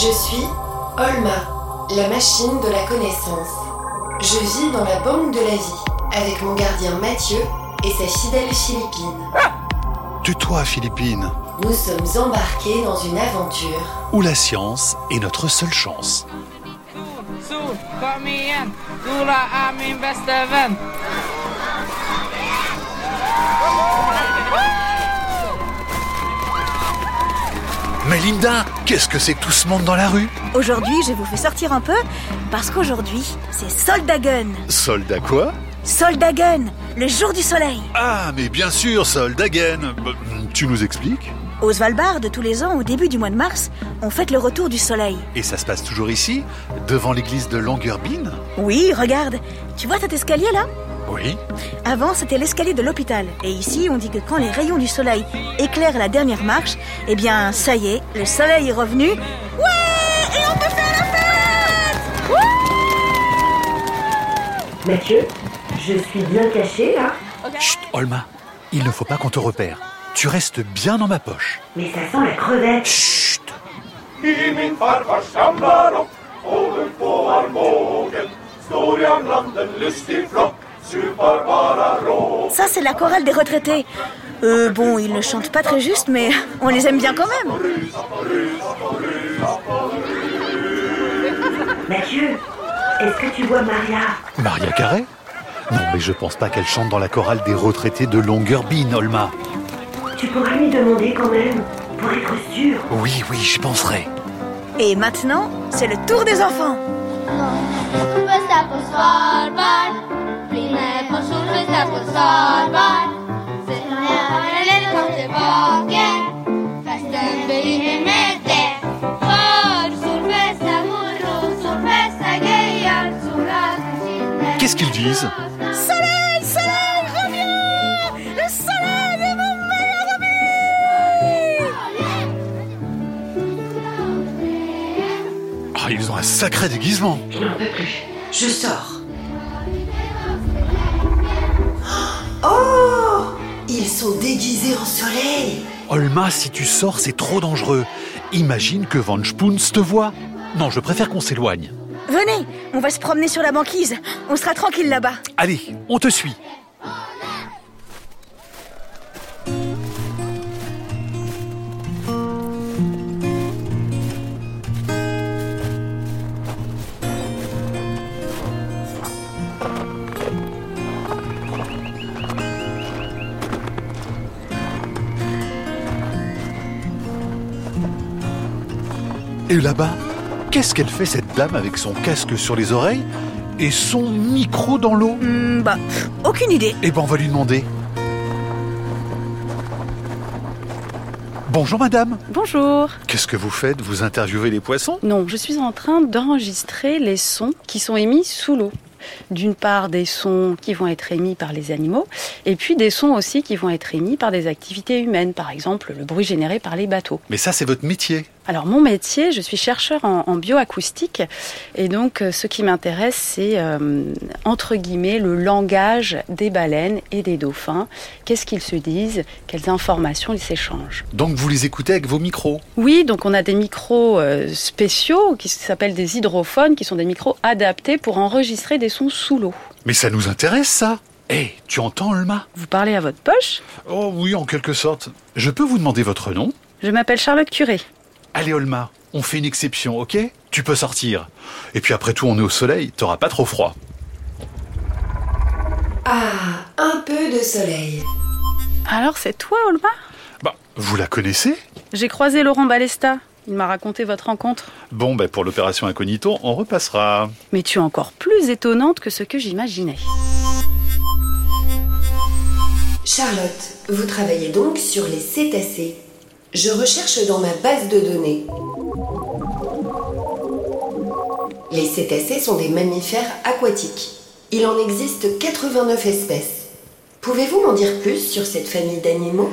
Je suis Olma, la machine de la connaissance. Je vis dans la banque de la vie avec mon gardien Mathieu et sa fidèle Philippine. Tais-toi, Philippine. Nous sommes embarqués dans une aventure Où la science est notre seule chance. Mais Linda, qu'est-ce que c'est que tout ce monde dans la rue Aujourd'hui, je vous fais sortir un peu parce qu'aujourd'hui, c'est Soldagun. Soldat quoi Soldagun, le jour du soleil. Ah, mais bien sûr, Soldagen. Bah, Tu nous expliques Au Svalbard, tous les ans, au début du mois de mars, on fête le retour du soleil. Et ça se passe toujours ici Devant l'église de Longyearbyen Oui, regarde. Tu vois cet escalier là Oui. Avant, c'était l'escalier de l'hôpital. Et ici, on dit que quand les rayons du soleil éclairent la dernière marche, eh bien, ça y est, le soleil est revenu. Ouais Et on peut faire la fête Mathieu, je suis bien caché là Chut, Olma, il ne faut pas qu'on te repère. Tu restes bien dans ma poche. Mais ça sent la crevette. Chut landen Ça, c'est la chorale des retraités. Euh, bon, ils ne chantent pas très juste, mais on les aime bien quand même. Mathieu, est-ce que tu vois Maria? Maria Carré? Non, mais je pense pas qu'elle chante dans la chorale des retraités de Longyearbyen, Olma. Tu pourras lui demander quand même, pour être sûr. Oui, oui, j'y penserai. Et maintenant, c'est le tour des enfants. Solfesta Qu'est-ce qu'ils disent? Soleil, soleil, reviens Le soleil est mon meilleur Ah, ils ont un sacré déguisement. Je n'en peux plus. Je sors. Sont déguisés en soleil. Olma, si tu sors, c'est trop dangereux. Imagine que Van Spoons te voit. Non, je préfère qu'on s'éloigne. Venez, on va se promener sur la banquise. On sera tranquille là-bas. Allez, on te suit. Et là-bas, qu'est-ce qu'elle fait cette dame avec son casque sur les oreilles et son micro dans l'eau? Hmm, bah, aucune idée. Eh ben, on va lui demander. Bonjour madame. Bonjour. Qu'est-ce que vous faites? Vous interviewez les poissons? Non, je suis en train d'enregistrer les sons qui sont émis sous l'eau. D'une part, des sons qui vont être émis par les animaux, et puis des sons aussi qui vont être émis par des activités humaines, par exemple le bruit généré par les bateaux. Mais ça, c'est votre métier. Alors mon métier, je suis chercheur en, en bioacoustique, et donc euh, ce qui m'intéresse, c'est euh, entre guillemets le langage des baleines et des dauphins. Qu'est-ce qu'ils se disent? Quelles informations ils s'échangent? Donc vous les écoutez avec vos micros? Oui, donc on a des micros euh, spéciaux qui s'appellent des hydrophones, qui sont des micros adaptés pour enregistrer des sons sous l'eau. Mais ça nous intéresse, ça. Eh, tu entends, Olma? Vous parlez à votre poche? Oh oui, en quelque sorte. Je peux vous demander votre nom? Je m'appelle Charlotte Curé. Allez, Olma, on fait une exception, ok? Tu peux sortir. Et puis après tout, on est au soleil, t'auras pas trop froid. Ah, un peu de soleil. Alors c'est toi, Olma? Bah, vous la connaissez? J'ai croisé Laurent Balesta. Il m'a raconté votre rencontre. Bon, ben pour l'opération Incognito, on repassera. Mais tu es encore plus étonnante que ce que j'imaginais. Charlotte, vous travaillez donc sur les cétacés. Je recherche dans ma base de données. Les cétacés sont des mammifères aquatiques. Il en existe 89 espèces. Pouvez-vous m'en dire plus sur cette famille d'animaux?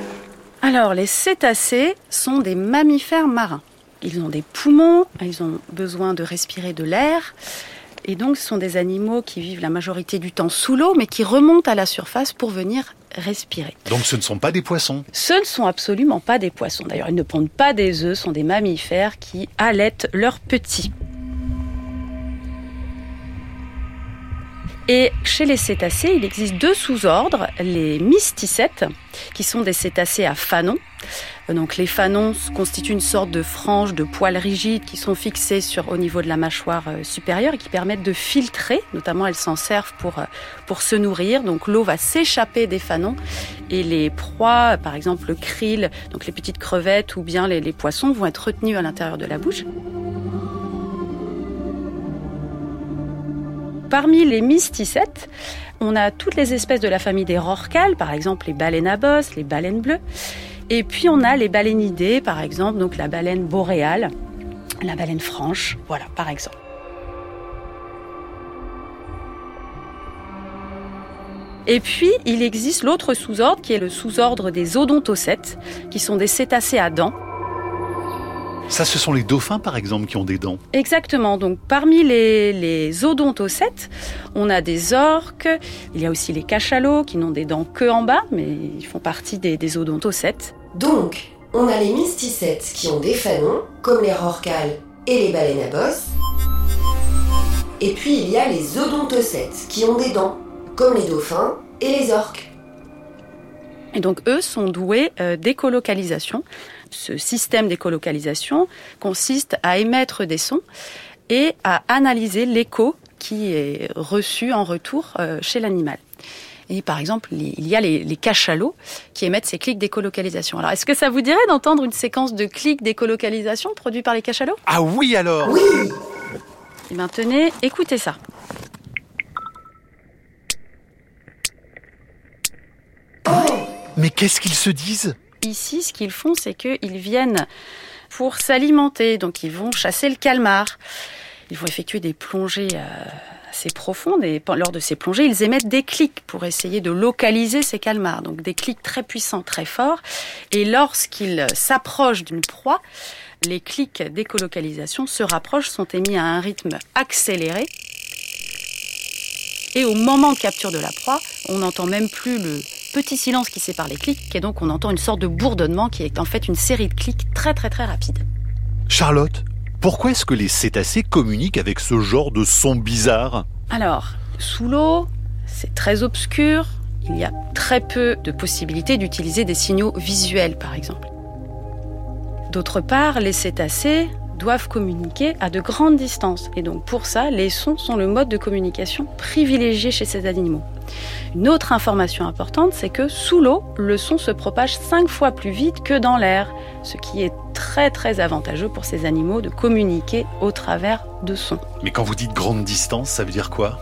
Alors, les cétacés sont des mammifères marins. Ils ont des poumons, ils ont besoin de respirer de l'air. Et donc, ce sont des animaux qui vivent la majorité du temps sous l'eau, mais qui remontent à la surface pour venir respirer. Donc ce ne sont pas des poissons. Ce ne sont absolument pas des poissons. D'ailleurs, ils ne pondent pas des œufs, ce sont des mammifères qui allaitent leurs petits. Et chez les cétacés, il existe deux sous-ordres, les mysticètes, qui sont des cétacés à fanons. Donc les fanons constituent une sorte de franges de poils rigides qui sont fixées sur, au niveau de la mâchoire euh, supérieure et qui permettent de filtrer, notamment elles s'en servent pour, euh, pour se nourrir. Donc l'eau va s'échapper des fanons et les proies, par exemple le krill, donc les petites crevettes ou bien les, les poissons vont être retenus à l'intérieur de la bouche. Parmi les mysticètes, on a toutes les espèces de la famille des rorquals, par exemple les baleines à bosse, les baleines bleues. Et puis on a les balénidés, par exemple, donc la baleine boréale, la baleine franche, voilà, par exemple. Et puis, il existe l'autre sous-ordre qui est le sous-ordre des odontocètes, qui sont des cétacés à dents. Ça, ce sont les dauphins, par exemple, qui ont des dents. Exactement. Donc, parmi les, les odontocètes, on a des orques. Il y a aussi les cachalots qui n'ont des dents que en bas, mais ils font partie des, des odontocètes. Donc, on a les mysticètes qui ont des fanons, comme les rorquals et les baleines à bosse. Et puis il y a les odontocètes qui ont des dents, comme les dauphins et les orques. Et donc, eux sont doués euh, d'écolocalisation. Ce système d'écolocalisation consiste à émettre des sons et à analyser l'écho qui est reçu en retour euh, chez l'animal. Et par exemple, il y a les, les, cachalots qui émettent ces clics d'écolocalisation. Alors, est-ce que ça vous dirait d'entendre une séquence de clics d'écolocalisation produits par les cachalots? Ah oui alors Oui Et bien, tenez, écoutez ça. Mais qu'est-ce qu'ils se disent? Ici, ce qu'ils font, c'est qu'ils viennent pour s'alimenter. Donc, ils vont chasser le calmar. Ils vont effectuer des plongées euh, assez profondes et lors de ces plongées, ils émettent des clics pour essayer de localiser ces calmars. Donc, des clics très puissants, très forts. Et lorsqu'ils s'approchent d'une proie, les clics d'écolocalisation se rapprochent, sont émis à un rythme accéléré. Et au moment de capture de la proie, on n'entend même plus le petit silence qui sépare les clics, et donc on entend une sorte de bourdonnement qui est en fait une série de clics très très très rapides. Charlotte, pourquoi est-ce que les cétacés communiquent avec ce genre de son bizarre Alors, sous l'eau, c'est très obscur, il y a très peu de possibilités d'utiliser des signaux visuels par exemple. D'autre part, les cétacés doivent communiquer à de grandes distances. Et donc pour ça, les sons sont le mode de communication privilégié chez ces animaux. Une autre information importante, c'est que sous l'eau, le son se propage cinq fois plus vite que dans l'air, ce qui est très très avantageux pour ces animaux de communiquer au travers de sons. Mais quand vous dites grande distance, ça veut dire quoi?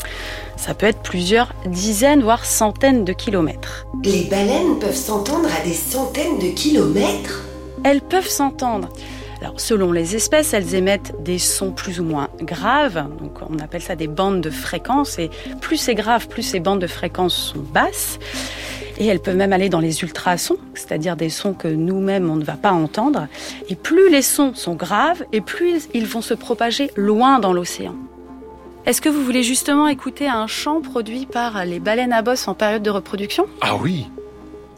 Ça peut être plusieurs dizaines, voire centaines de kilomètres. Les baleines peuvent s'entendre à des centaines de kilomètres? Elles peuvent s'entendre. Alors, selon les espèces, elles émettent des sons plus ou moins graves. Donc, on appelle ça des bandes de fréquences. Et plus c'est grave, plus ces bandes de fréquences sont basses. Et elles peuvent même aller dans les ultrasons, c'est-à-dire des sons que nous-mêmes on ne va pas entendre. Et plus les sons sont graves, et plus ils vont se propager loin dans l'océan. Est-ce que vous voulez justement écouter un chant produit par les baleines à bosse en période de reproduction? Ah oui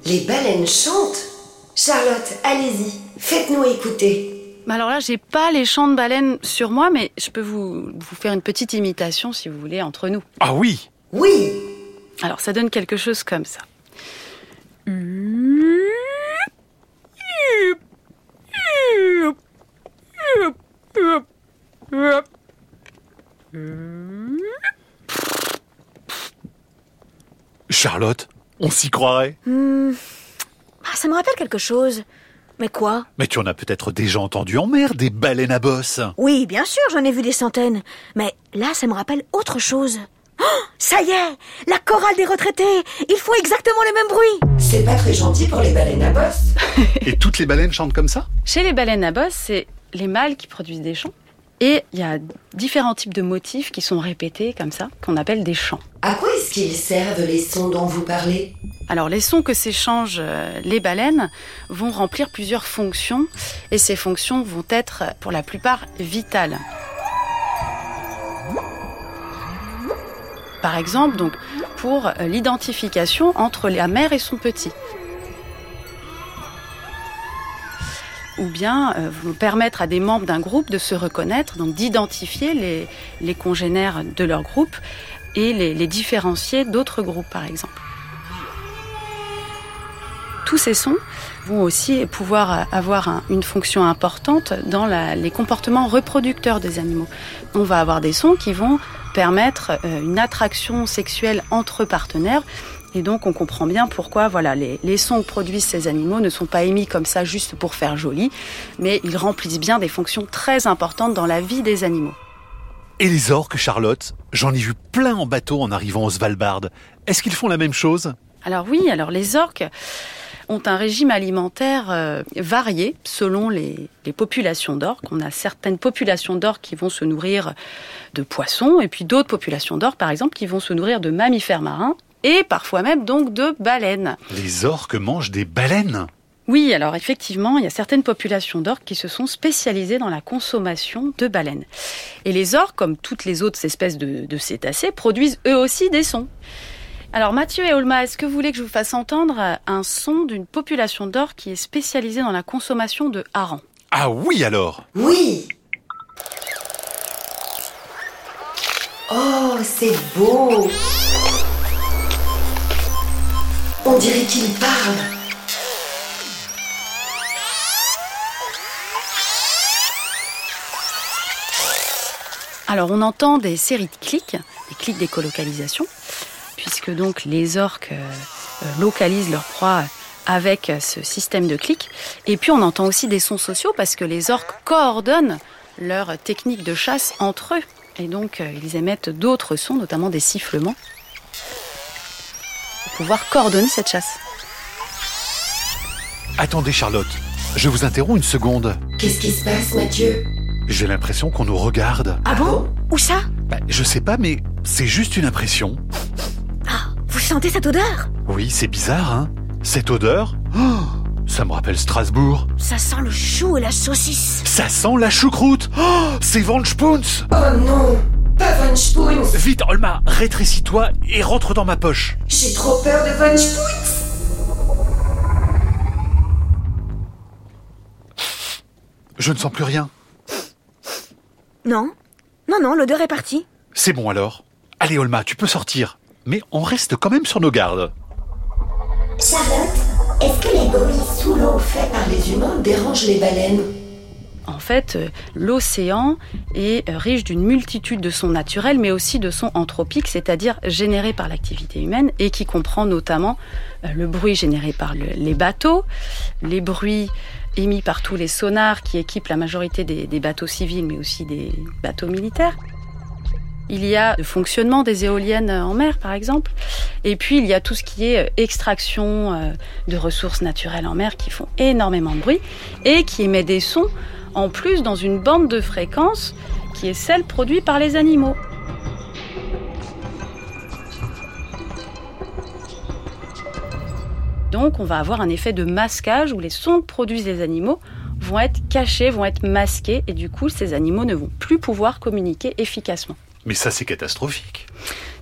Les baleines chantent Charlotte, allez-y, faites-nous écouter. Alors là, j'ai pas les chants de baleines sur moi, mais je peux vous, vous faire une petite imitation si vous voulez entre nous. Ah oui Oui Alors ça donne quelque chose comme ça. Charlotte, on s'y croirait Hmm. Ah, ça me rappelle quelque chose. Mais quoi Mais tu en as peut-être déjà entendu en mer, des baleines à bosse Oui, bien sûr, j'en ai vu des centaines. Mais là, ça me rappelle autre chose. Oh, ça y est La chorale des retraités Ils font exactement les mêmes bruits C'est pas très gentil pour les baleines à bosse. Et toutes les baleines chantent comme ça? Chez les baleines à bosse, c'est les mâles qui produisent des chants. Et il y a différents types de motifs qui sont répétés comme ça, qu'on appelle des chants. À quoi est-ce qu'ils servent les sons dont vous parlez? Alors les sons que s'échangent euh, les baleines vont remplir plusieurs fonctions et ces fonctions vont être pour la plupart vitales. Par exemple, donc, pour euh, l'identification entre la mère et son petit. Ou bien euh, permettre à des membres d'un groupe de se reconnaître, donc d'identifier les, congénères de leur groupe et les, différencier d'autres groupes, par exemple. Tous ces sons vont aussi pouvoir avoir un- une fonction importante dans les comportements reproducteurs des animaux. On va avoir des sons qui vont permettre euh, une attraction sexuelle entre partenaires. Et donc on comprend bien pourquoi voilà, les, les sons que produisent ces animaux ne sont pas émis comme ça juste pour faire joli, mais ils remplissent bien des fonctions très importantes dans la vie des animaux. Et les orques, Charlotte? J'en ai vu plein en bateau en arrivant au Svalbard. Est-ce qu'ils font la même chose? Alors oui, alors les orques ont un régime alimentaire euh, varié selon les, les populations d'orques. On a certaines populations d'orques qui vont se nourrir de poissons et puis d'autres populations d'orques, par exemple, qui vont se nourrir de mammifères marins et parfois même donc de baleines. Les orques mangent des baleines Oui, alors effectivement, il y a certaines populations d'orques qui se sont spécialisées dans la consommation de baleines. Et les orques, comme toutes les autres espèces de, de cétacés, produisent eux aussi des sons. Alors Mathieu et Olma, est-ce que vous voulez que je vous fasse entendre un son d'une population d'orques qui est spécialisée dans la consommation de harengs? Ah oui alors Oui Oh, c'est beau On dirait qu'il parle. Alors on entend des séries de clics, des clics d'écolocalisation, puisque donc les orques euh, euh, localisent leur proie avec ce système de clics. Et puis on entend aussi des sons sociaux parce que les orques coordonnent leurs techniques de chasse entre eux. Et donc euh, ils émettent d'autres sons, notamment des sifflements, pouvoir coordonner cette chasse. Attendez Charlotte, je vous interromps une seconde. Qu'est-ce qui se passe, Mathieu? J'ai l'impression qu'on nous regarde. Ah bon? Où ça? Bah, je sais pas, mais c'est juste une impression. Ah, vous sentez cette odeur? Oui, c'est bizarre, hein Cette odeur? Oh, Ça me rappelle Strasbourg. Ça sent le chou et la saucisse. Ça sent la choucroute oh, C'est Van Spoons Oh non Pas Von Spoons Vite, Olma, rétrécis-toi et rentre dans ma poche. J'ai trop peur de Von Spoons Je ne sens plus rien. Non Non, non, l'odeur est partie. C'est bon alors. Allez, Olma, tu peux sortir. Mais on reste quand même sur nos gardes. Charlotte, est-ce que les bruits sous l'eau faits par les humains dérangent les baleines? En fait, euh, l'océan est euh, riche d'une multitude de sons naturels, mais aussi de sons anthropiques, c'est-à-dire générés par l'activité humaine, et qui comprend notamment euh, le bruit généré par le- les bateaux, les bruits émis par tous les sonars qui équipent la majorité des, des bateaux civils, mais aussi des bateaux militaires. Il y a le fonctionnement des éoliennes en mer, par exemple. Et puis, il y a tout ce qui est extraction de ressources naturelles en mer qui font énormément de bruit et qui émet des sons en plus dans une bande de fréquences qui est celle produite par les animaux. Donc on va avoir un effet de masquage où les sons que produisent les animaux vont être cachés, vont être masqués et du coup ces animaux ne vont plus pouvoir communiquer efficacement. Mais ça, c'est catastrophique.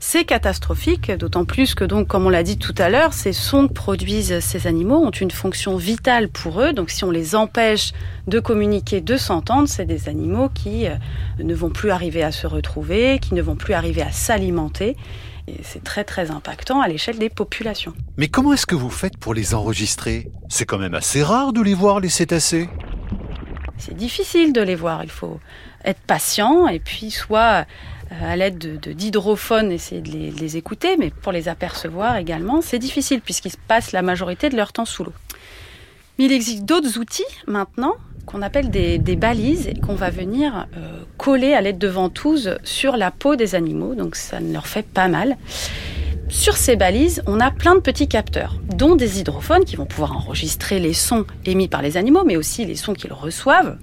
C'est catastrophique, d'autant plus que donc, comme on l'a dit tout à l'heure, ces sons que produisent ces animaux ont une fonction vitale pour eux. Donc, si on les empêche de communiquer, de s'entendre, c'est des animaux qui euh, ne vont plus arriver à se retrouver, qui ne vont plus arriver à s'alimenter. Et c'est très très impactant à l'échelle des populations. Mais comment est-ce que vous faites pour les enregistrer? C'est quand même assez rare de les voir, les cétacés. C'est difficile de les voir. Il faut être patient et puis soit à l'aide de, d'hydrophones essayer de les, de les écouter, mais pour les apercevoir également, c'est difficile puisqu'ils passent la majorité de leur temps sous l'eau. Mais il existe d'autres outils maintenant qu'on appelle des, des balises et qu'on va venir euh, coller à l'aide de ventouses sur la peau des animaux, donc ça ne leur fait pas mal. Sur ces balises, on a plein de petits capteurs, dont des hydrophones qui vont pouvoir enregistrer les sons émis par les animaux, mais aussi les sons qu'ils reçoivent.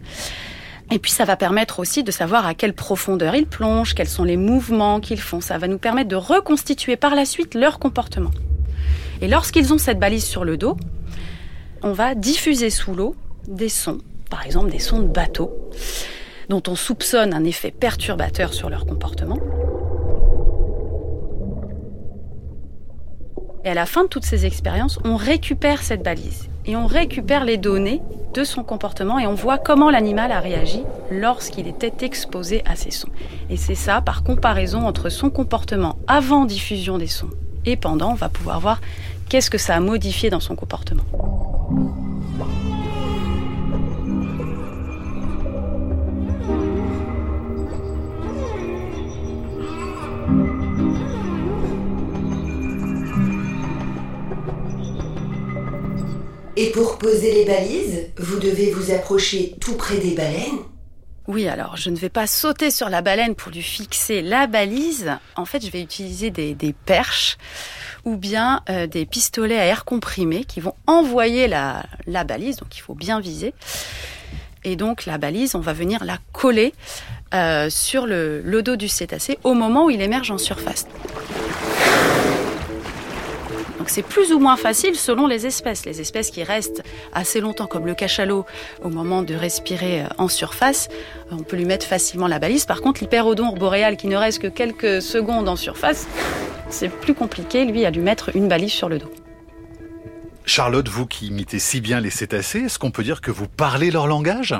Et puis ça va permettre aussi de savoir à quelle profondeur ils plongent, quels sont les mouvements qu'ils font. Ça va nous permettre de reconstituer par la suite leur comportement. Et lorsqu'ils ont cette balise sur le dos, on va diffuser sous l'eau des sons, par exemple des sons de bateau, dont on soupçonne un effet perturbateur sur leur comportement. Et à la fin de toutes ces expériences, on récupère cette balise et on récupère les données de son comportement et on voit comment l'animal a réagi lorsqu'il était exposé à ces sons. Et c'est ça, par comparaison entre son comportement avant diffusion des sons et pendant, on va pouvoir voir qu'est-ce que ça a modifié dans son comportement. Et pour poser les balises, vous devez vous approcher tout près des baleines Oui, alors je ne vais pas sauter sur la baleine pour lui fixer la balise. En fait, je vais utiliser des, perches ou bien euh, des pistolets à air comprimé qui vont envoyer la, la balise, donc il faut bien viser. Et donc la balise, on va venir la coller euh, sur le, le dos du cétacé au moment où il émerge en surface. C'est plus ou moins facile selon les espèces. Les espèces qui restent assez longtemps, comme le cachalot, au moment de respirer euh, en surface, on peut lui mettre facilement la balise. Par contre, l'hyperodon boréal qui ne reste que quelques secondes en surface, c'est plus compliqué, lui, à lui mettre une balise sur le dos. Charlotte, vous qui imitez si bien les cétacés, est-ce qu'on peut dire que vous parlez leur langage?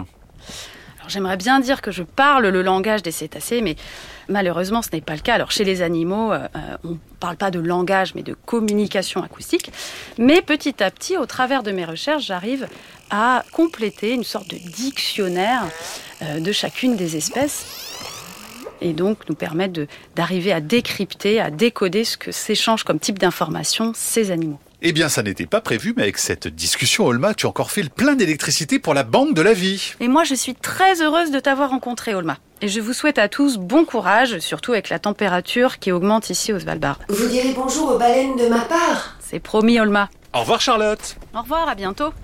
J'aimerais bien dire que je parle le langage des cétacés, mais malheureusement ce n'est pas le cas. Alors chez les animaux, euh, on ne parle pas de langage, mais de communication acoustique. Mais petit à petit, au travers de mes recherches, j'arrive à compléter une sorte de dictionnaire euh, de chacune des espèces et donc nous permettre d'arriver à décrypter, à décoder ce que s'échangent comme type d'information ces animaux. Eh bien, ça n'était pas prévu, mais avec cette discussion, Olma, tu as encore fait le plein d'électricité pour la banque de la vie. Et moi, je suis très heureuse de t'avoir rencontré, Olma. Et je vous souhaite à tous bon courage, surtout avec la température qui augmente ici au Svalbard. Vous direz bonjour aux baleines de ma part C'est promis, Olma. Au revoir, Charlotte. Au revoir, à bientôt.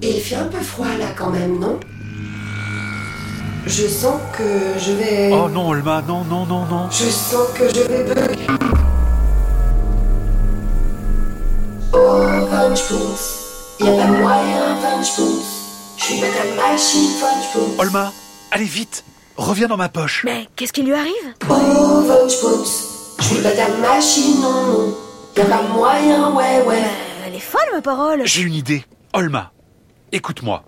Il fait un peu froid là quand même, non? Je sens que je vais... Oh non, Olma, non, non, non, non. Je sens que je vais bug. Pas moyen. Je suis machine. Olma, allez vite, reviens dans ma poche. Mais qu'est-ce qui lui arrive Oh, Funchpoons. Je suis madame machine, non, non. Y a pas moyen, ouais, ouais. Euh, Elle est folle, ma parole J'ai une idée. Olma, écoute-moi.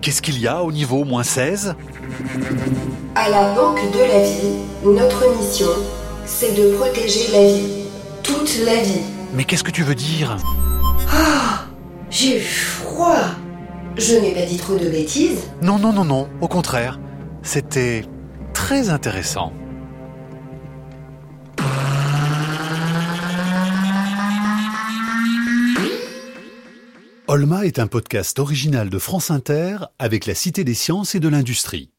Qu'est-ce qu'il y a au niveau moins 16 À la Banque de la Vie, notre mission, c'est de protéger la vie. Toute la vie. Mais qu'est-ce que tu veux dire? J'ai eu froid. Je n'ai pas dit trop de bêtises. Non, non, non, non, au contraire. C'était très intéressant. Olma est un podcast original de France Inter avec la Cité des sciences et de l'industrie.